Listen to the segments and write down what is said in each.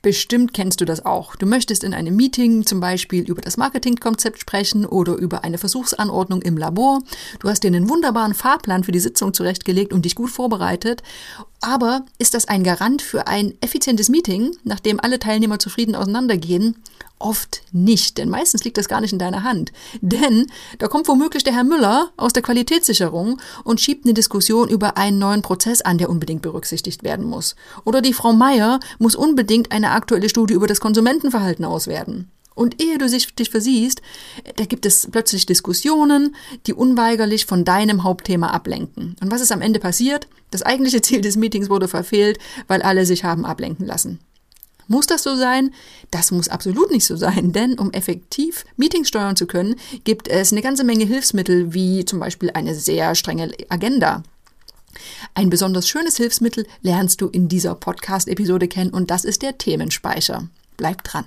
Bestimmt kennst du das auch. Du möchtest in einem Meeting zum Beispiel über das Marketingkonzept sprechen oder über eine Versuchsanordnung im Labor. Du hast dir einen wunderbaren Fahrplan für die Sitzung zurechtgelegt und dich gut vorbereitet. Aber ist das ein Garant für ein effizientes Meeting, nachdem alle Teilnehmer zufrieden auseinandergehen? Oft nicht, denn meistens liegt das gar nicht in deiner Hand. Denn da kommt womöglich der Herr Müller aus der Qualitätssicherung und schiebt eine Diskussion über einen neuen Prozess an, der unbedingt berücksichtigt werden muss. Oder die Frau Meier muss unbedingt eine aktuelle Studie über das Konsumentenverhalten auswerten. Und ehe du dich versiehst, da gibt es plötzlich Diskussionen, die unweigerlich von deinem Hauptthema ablenken. Und was ist am Ende passiert? Das eigentliche Ziel des Meetings wurde verfehlt, weil alle sich haben ablenken lassen. Muss das so sein? Das muss absolut nicht so sein, denn um effektiv Meetings steuern zu können, gibt es eine ganze Menge Hilfsmittel, wie zum Beispiel eine sehr strenge Agenda. Ein besonders schönes Hilfsmittel lernst du in dieser Podcast-Episode kennen und das ist der Themenspeicher. Bleib dran.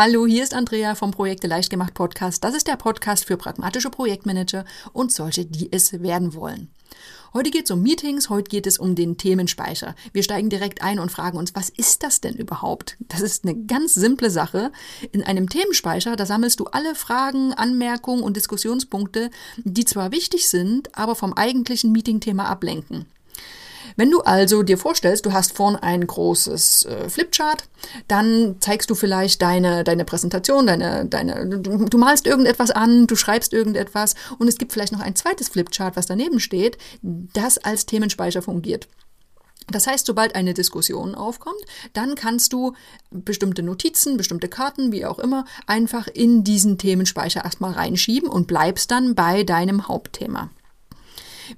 Hallo, hier ist Andrea vom Projekte leicht gemacht Podcast. Das ist der Podcast für pragmatische Projektmanager und solche, die es werden wollen. Heute geht es um Meetings, heute geht es um den Themenspeicher. Wir steigen direkt ein und fragen uns, was ist das denn überhaupt? Das ist eine ganz simple Sache. In einem Themenspeicher, da sammelst du alle Fragen, Anmerkungen und Diskussionspunkte, die zwar wichtig sind, aber vom eigentlichen Meetingthema ablenken. Wenn du also dir vorstellst, du hast vorne ein großes äh, Flipchart, dann zeigst du vielleicht deine, deine Präsentation, deine, deine, du, du malst irgendetwas an, du schreibst irgendetwas und es gibt vielleicht noch ein zweites Flipchart, was daneben steht, das als Themenspeicher fungiert. Das heißt, sobald eine Diskussion aufkommt, dann kannst du bestimmte Notizen, bestimmte Karten, wie auch immer, einfach in diesen Themenspeicher erstmal reinschieben und bleibst dann bei deinem Hauptthema.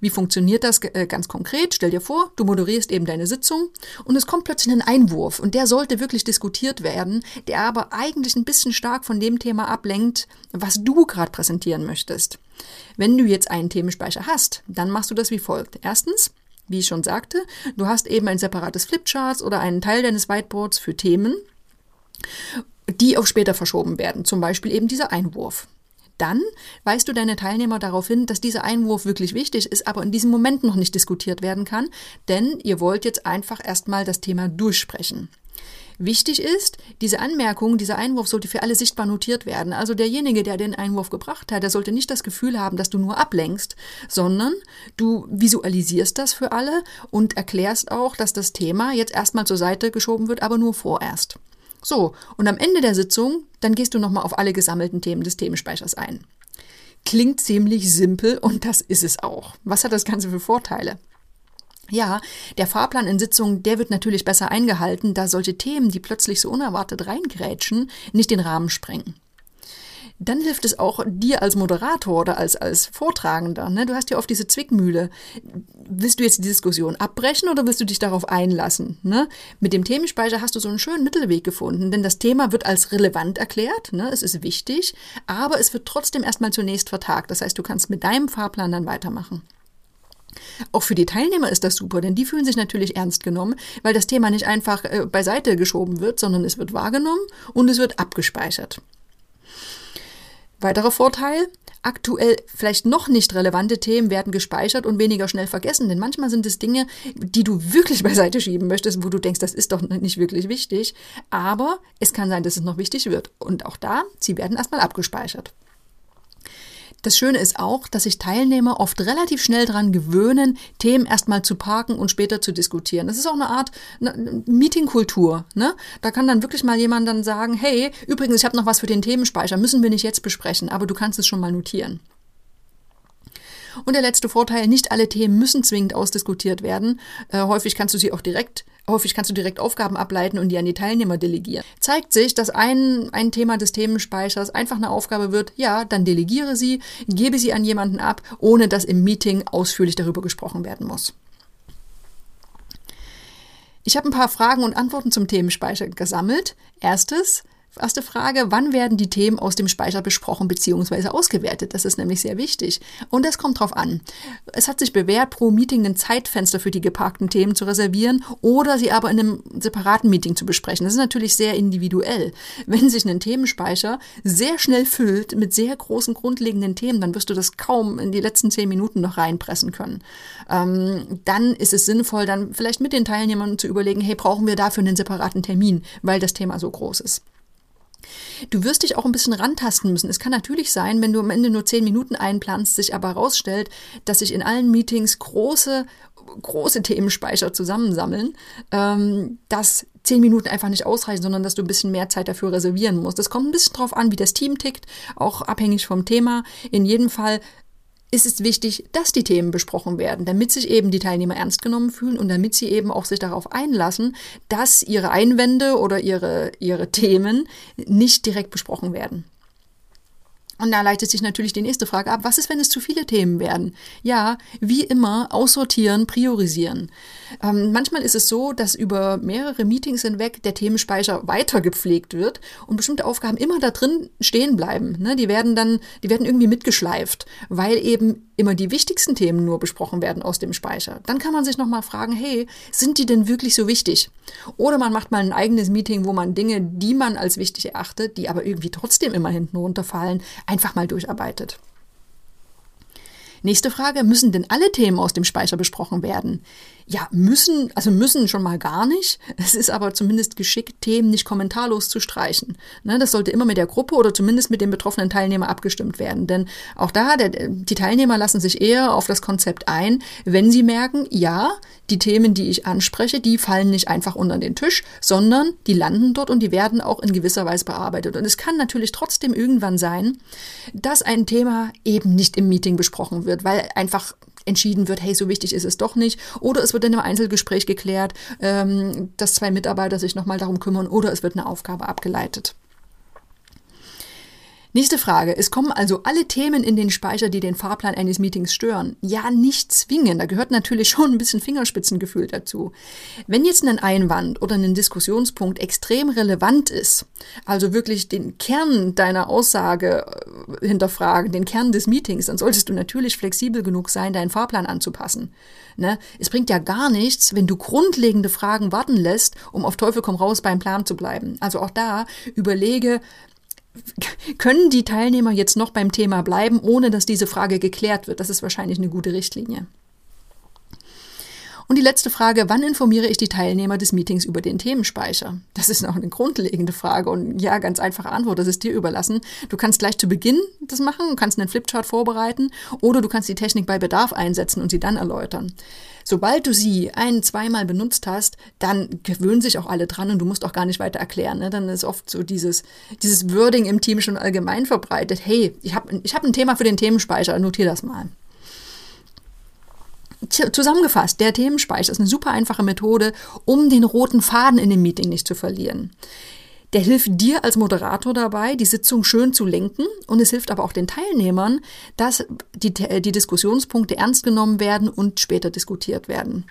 Wie funktioniert das äh, ganz konkret? Stell dir vor, du moderierst eben deine Sitzung und es kommt plötzlich ein Einwurf und der sollte wirklich diskutiert werden, der aber eigentlich ein bisschen stark von dem Thema ablenkt, was du gerade präsentieren möchtest. Wenn du jetzt einen Themenspeicher hast, dann machst du das wie folgt. Erstens, wie ich schon sagte, du hast eben ein separates Flipchart oder einen Teil deines Whiteboards für Themen, die auf später verschoben werden. Zum Beispiel eben dieser Einwurf dann weist du deine Teilnehmer darauf hin, dass dieser Einwurf wirklich wichtig ist, aber in diesem Moment noch nicht diskutiert werden kann, denn ihr wollt jetzt einfach erstmal das Thema durchsprechen. Wichtig ist, diese Anmerkung, dieser Einwurf sollte für alle sichtbar notiert werden. Also derjenige, der den Einwurf gebracht hat, der sollte nicht das Gefühl haben, dass du nur ablenkst, sondern du visualisierst das für alle und erklärst auch, dass das Thema jetzt erstmal zur Seite geschoben wird, aber nur vorerst. So, und am Ende der Sitzung, dann gehst du nochmal auf alle gesammelten Themen des Themenspeichers ein. Klingt ziemlich simpel und das ist es auch. Was hat das Ganze für Vorteile? Ja, der Fahrplan in Sitzungen, der wird natürlich besser eingehalten, da solche Themen, die plötzlich so unerwartet reingrätschen, nicht den Rahmen sprengen dann hilft es auch dir als Moderator oder als, als Vortragender. Ne? Du hast ja oft diese Zwickmühle. Willst du jetzt die Diskussion abbrechen oder willst du dich darauf einlassen? Ne? Mit dem Themenspeicher hast du so einen schönen Mittelweg gefunden, denn das Thema wird als relevant erklärt, ne? es ist wichtig, aber es wird trotzdem erstmal zunächst vertagt. Das heißt, du kannst mit deinem Fahrplan dann weitermachen. Auch für die Teilnehmer ist das super, denn die fühlen sich natürlich ernst genommen, weil das Thema nicht einfach äh, beiseite geschoben wird, sondern es wird wahrgenommen und es wird abgespeichert. Weiterer Vorteil, aktuell vielleicht noch nicht relevante Themen werden gespeichert und weniger schnell vergessen, denn manchmal sind es Dinge, die du wirklich beiseite schieben möchtest, wo du denkst, das ist doch nicht wirklich wichtig, aber es kann sein, dass es noch wichtig wird. Und auch da, sie werden erstmal abgespeichert. Das Schöne ist auch, dass sich Teilnehmer oft relativ schnell daran gewöhnen, Themen erstmal zu parken und später zu diskutieren. Das ist auch eine Art Meetingkultur. Ne? Da kann dann wirklich mal jemand dann sagen, hey, übrigens, ich habe noch was für den Themenspeicher, müssen wir nicht jetzt besprechen, aber du kannst es schon mal notieren. Und der letzte Vorteil, nicht alle Themen müssen zwingend ausdiskutiert werden. Äh, häufig kannst du sie auch direkt, häufig kannst du direkt Aufgaben ableiten und die an die Teilnehmer delegieren. Zeigt sich, dass ein, ein Thema des Themenspeichers einfach eine Aufgabe wird, ja, dann delegiere sie, gebe sie an jemanden ab, ohne dass im Meeting ausführlich darüber gesprochen werden muss. Ich habe ein paar Fragen und Antworten zum Themenspeicher gesammelt. Erstes, Erste Frage, wann werden die Themen aus dem Speicher besprochen bzw. ausgewertet? Das ist nämlich sehr wichtig. Und das kommt drauf an. Es hat sich bewährt, pro Meeting ein Zeitfenster für die geparkten Themen zu reservieren oder sie aber in einem separaten Meeting zu besprechen. Das ist natürlich sehr individuell. Wenn sich ein Themenspeicher sehr schnell füllt mit sehr großen grundlegenden Themen, dann wirst du das kaum in die letzten zehn Minuten noch reinpressen können. Ähm, dann ist es sinnvoll, dann vielleicht mit den Teilnehmern zu überlegen, hey, brauchen wir dafür einen separaten Termin, weil das Thema so groß ist. Du wirst dich auch ein bisschen rantasten müssen. Es kann natürlich sein, wenn du am Ende nur zehn Minuten einplanst, sich aber herausstellt, dass sich in allen Meetings große, große Themenspeicher zusammensammeln, ähm, dass zehn Minuten einfach nicht ausreichen, sondern dass du ein bisschen mehr Zeit dafür reservieren musst. Das kommt ein bisschen drauf an, wie das Team tickt, auch abhängig vom Thema. In jedem Fall ist es wichtig, dass die Themen besprochen werden, damit sich eben die Teilnehmer ernst genommen fühlen und damit sie eben auch sich darauf einlassen, dass ihre Einwände oder ihre, ihre Themen nicht direkt besprochen werden. Und da leitet sich natürlich die nächste Frage ab, was ist, wenn es zu viele Themen werden? Ja, wie immer, aussortieren, priorisieren. Ähm, manchmal ist es so, dass über mehrere Meetings hinweg der Themenspeicher weiter gepflegt wird und bestimmte Aufgaben immer da drin stehen bleiben. Ne? Die werden dann, die werden irgendwie mitgeschleift, weil eben immer die wichtigsten Themen nur besprochen werden aus dem Speicher. Dann kann man sich nochmal fragen, hey, sind die denn wirklich so wichtig? Oder man macht mal ein eigenes Meeting, wo man Dinge, die man als wichtig erachtet, die aber irgendwie trotzdem immer hinten runterfallen, einfach mal durcharbeitet. Nächste Frage, müssen denn alle Themen aus dem Speicher besprochen werden? Ja, müssen, also müssen schon mal gar nicht. Es ist aber zumindest geschickt, Themen nicht kommentarlos zu streichen. Ne, das sollte immer mit der Gruppe oder zumindest mit dem betroffenen Teilnehmer abgestimmt werden. Denn auch da, der, die Teilnehmer lassen sich eher auf das Konzept ein, wenn sie merken, ja, die Themen, die ich anspreche, die fallen nicht einfach unter den Tisch, sondern die landen dort und die werden auch in gewisser Weise bearbeitet. Und es kann natürlich trotzdem irgendwann sein, dass ein Thema eben nicht im Meeting besprochen wird, weil einfach entschieden wird, hey, so wichtig ist es doch nicht. Oder es wird in einem Einzelgespräch geklärt, ähm, dass zwei Mitarbeiter sich nochmal darum kümmern oder es wird eine Aufgabe abgeleitet. Nächste Frage. Es kommen also alle Themen in den Speicher, die den Fahrplan eines Meetings stören. Ja, nicht zwingen. Da gehört natürlich schon ein bisschen Fingerspitzengefühl dazu. Wenn jetzt ein Einwand oder ein Diskussionspunkt extrem relevant ist, also wirklich den Kern deiner Aussage äh, hinterfragen, den Kern des Meetings, dann solltest du natürlich flexibel genug sein, deinen Fahrplan anzupassen. Ne? Es bringt ja gar nichts, wenn du grundlegende Fragen warten lässt, um auf Teufel komm raus beim Plan zu bleiben. Also auch da überlege, können die Teilnehmer jetzt noch beim Thema bleiben, ohne dass diese Frage geklärt wird? Das ist wahrscheinlich eine gute Richtlinie. Und die letzte Frage, wann informiere ich die Teilnehmer des Meetings über den Themenspeicher? Das ist noch eine grundlegende Frage und ja, ganz einfache Antwort, das ist dir überlassen. Du kannst gleich zu Beginn das machen, du kannst einen Flipchart vorbereiten oder du kannst die Technik bei Bedarf einsetzen und sie dann erläutern. Sobald du sie ein-, zweimal benutzt hast, dann gewöhnen sich auch alle dran und du musst auch gar nicht weiter erklären. Ne? Dann ist oft so dieses, dieses Wording im Team schon allgemein verbreitet. Hey, ich habe ich hab ein Thema für den Themenspeicher, notier das mal. Zusammengefasst, der Themenspeicher ist eine super einfache Methode, um den roten Faden in dem Meeting nicht zu verlieren. Der hilft dir als Moderator dabei, die Sitzung schön zu lenken und es hilft aber auch den Teilnehmern, dass die, die Diskussionspunkte ernst genommen werden und später diskutiert werden.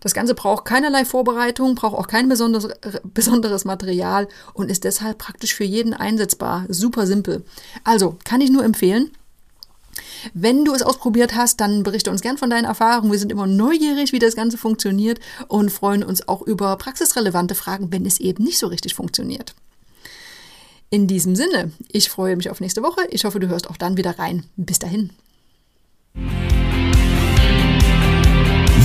Das Ganze braucht keinerlei Vorbereitung, braucht auch kein besonderes, besonderes Material und ist deshalb praktisch für jeden einsetzbar. Super simpel. Also, kann ich nur empfehlen. Wenn du es ausprobiert hast, dann berichte uns gern von deinen Erfahrungen. Wir sind immer neugierig, wie das Ganze funktioniert und freuen uns auch über praxisrelevante Fragen, wenn es eben nicht so richtig funktioniert. In diesem Sinne, ich freue mich auf nächste Woche. Ich hoffe, du hörst auch dann wieder rein. Bis dahin.